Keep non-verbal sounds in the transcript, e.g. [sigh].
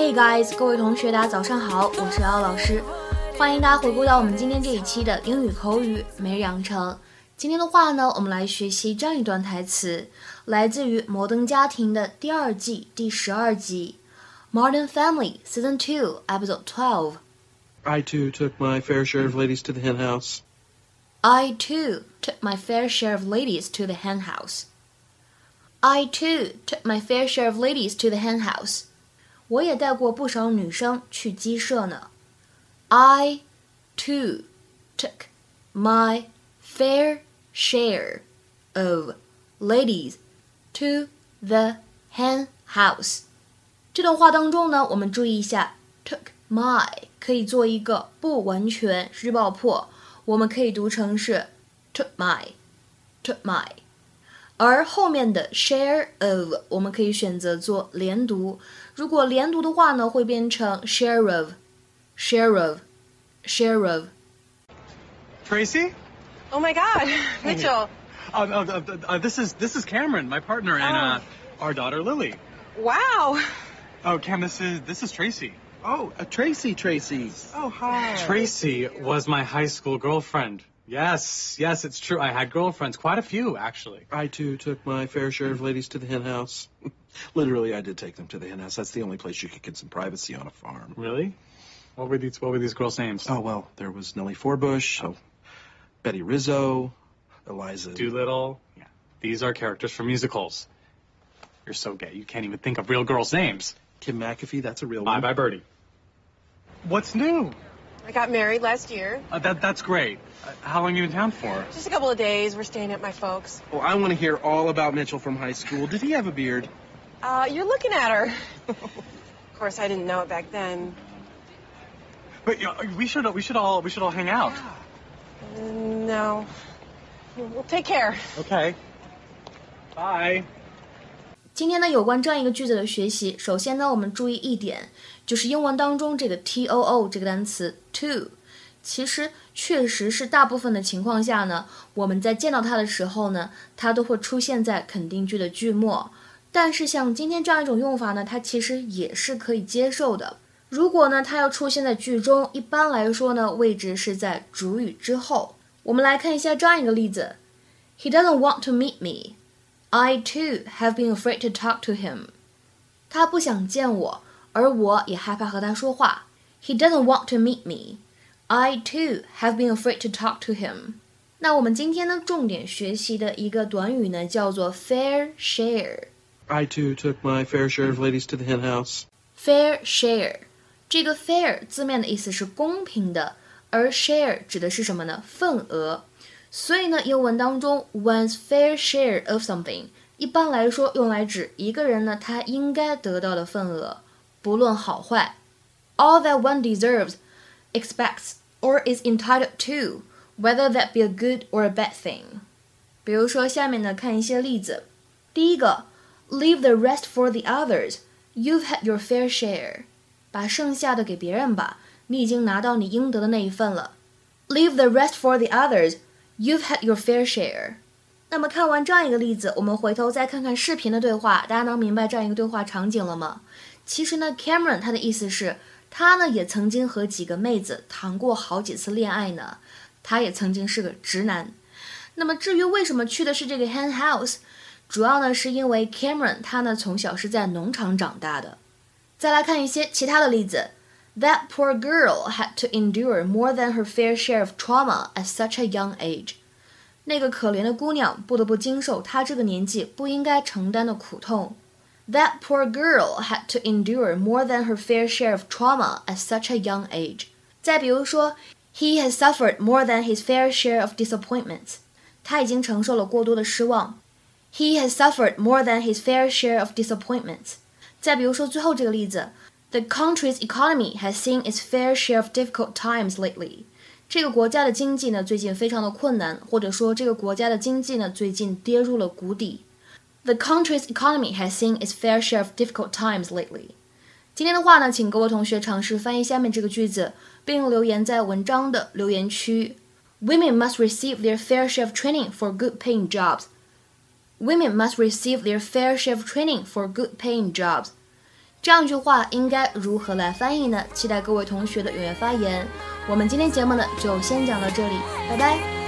Hey guys，各位同学，大家早上好，我是姚老师，欢迎大家回顾到我们今天这一期的英语口语每日养成。今天的话呢，我们来学习这样一段台词，来自于《摩登家庭》的第二季第十二集，《Modern Family》Season Two Episode Twelve。I too took my fair share of ladies to the hen house. I too took my fair share of ladies to the hen house. I too took my fair share of ladies to the hen house. 我也带过不少女生去鸡舍呢。I too took my fair share of ladies to the hen house。这段话当中呢，我们注意一下，took my 可以做一个不完全失去爆破，我们可以读成是 took my，took my。而后面的 share of 我们可以选择做连读，如果连读的话呢，会变成 share of，share of，share of。 Tracy? Oh my God, Mitchell. Uh, uh, uh, uh, this is this is Cameron, my partner, and uh, our daughter Lily. Wow. Oh, Cam, this is this is Tracy. Oh, uh, Tracy, Tracy. Oh hi. Tracy was my high school girlfriend. Yes, yes, it's true. I had girlfriends, quite a few actually. I too took my fair share of ladies to the hen house. [laughs] Literally, I did take them to the hen house. That's the only place you could get some privacy on a farm. Really? What were these What were these girls' names? Oh well, there was Nellie Forbush, oh, Betty Rizzo, Eliza. Doolittle. Yeah, these are characters from musicals. You're so gay. You can't even think of real girls' names. Kim McAfee. That's a real Bye one. bye, Birdie. What's new? I got married last year. Uh, that That's great. Uh, how long you in town for? Just a couple of days. We're staying at my folks. Oh, I want to hear all about Mitchell from high school. Did he have a beard? Uh, you're looking at her. of course, I didn't know it back then. But you know, we should we should all we should all hang out. No. Well, take care. Okay. Bye. 今天呢，有关这样一个句子的学习，首先呢，我们注意一点，就是英文当中这个 t o o 这个单词 to，其实确实是大部分的情况下呢，我们在见到它的时候呢，它都会出现在肯定句的句末。但是像今天这样一种用法呢，它其实也是可以接受的。如果呢，它要出现在句中，一般来说呢，位置是在主语之后。我们来看一下这样一个例子：He doesn't want to meet me. I too have been afraid to talk to him. 他不想见我，而我也害怕和他说话。He doesn't want to meet me. I too have been afraid to talk to him. 那我们今天呢，重点学习的一个短语呢，叫做 fair share。 I too took my fair share of ladies to the hen house. fair share，这个 fair 字面的意思是公平的，而 share 指的是什么呢？份额。 所以呢，英文当中 one's fair share of something 一般来说用来指一个人呢他应该得到的份额，不论好坏。All that one deserves, expects, or is entitled to, whether that be a good or a bad thing。比如说下面呢，看一些例子。第一个，Leave the rest for the others. You've had your fair share. 把剩下的给别人吧，你已经拿到你应得的那一份了。Leave the rest for the others. You've had your fair share. 那么看完这样一个例子，我们回头再看看视频的对话，大家能明白这样一个对话场景了吗？其实呢，Cameron 他的意思是，他呢也曾经和几个妹子谈过好几次恋爱呢，他也曾经是个直男。那么至于为什么去的是这个 hen house，主要呢是因为 Cameron 他呢从小是在农场长大的。再来看一些其他的例子。That poor girl had to endure more than her fair share of trauma at such a young age. 那个可怜的姑娘不得不经受她这个年纪不应该承担的苦痛。That poor girl had to endure more than her fair share of trauma at such a young age. 再比如说，He has suffered more than his fair share of disappointments. 他已经承受了过多的失望。He has suffered more than his fair share of disappointments. 再比如说最后这个例子。 The country's economy has seen its fair share of difficult times lately. 这个国家的经济呢，最近非常的困难，或者说这个国家的经济呢，最近跌入了谷底。The country's economy has seen its fair share of difficult times lately. 今天的话呢，请各位同学尝试翻译下面这个句子，并留言在文章的留言区。Women must receive their fair share of training for good-paying jobs. Women must receive their fair share of training for good-paying jobs. 这样一句话应该如何来翻译呢？期待各位同学的踊跃发言。我们今天节目呢就先讲到这里，拜拜。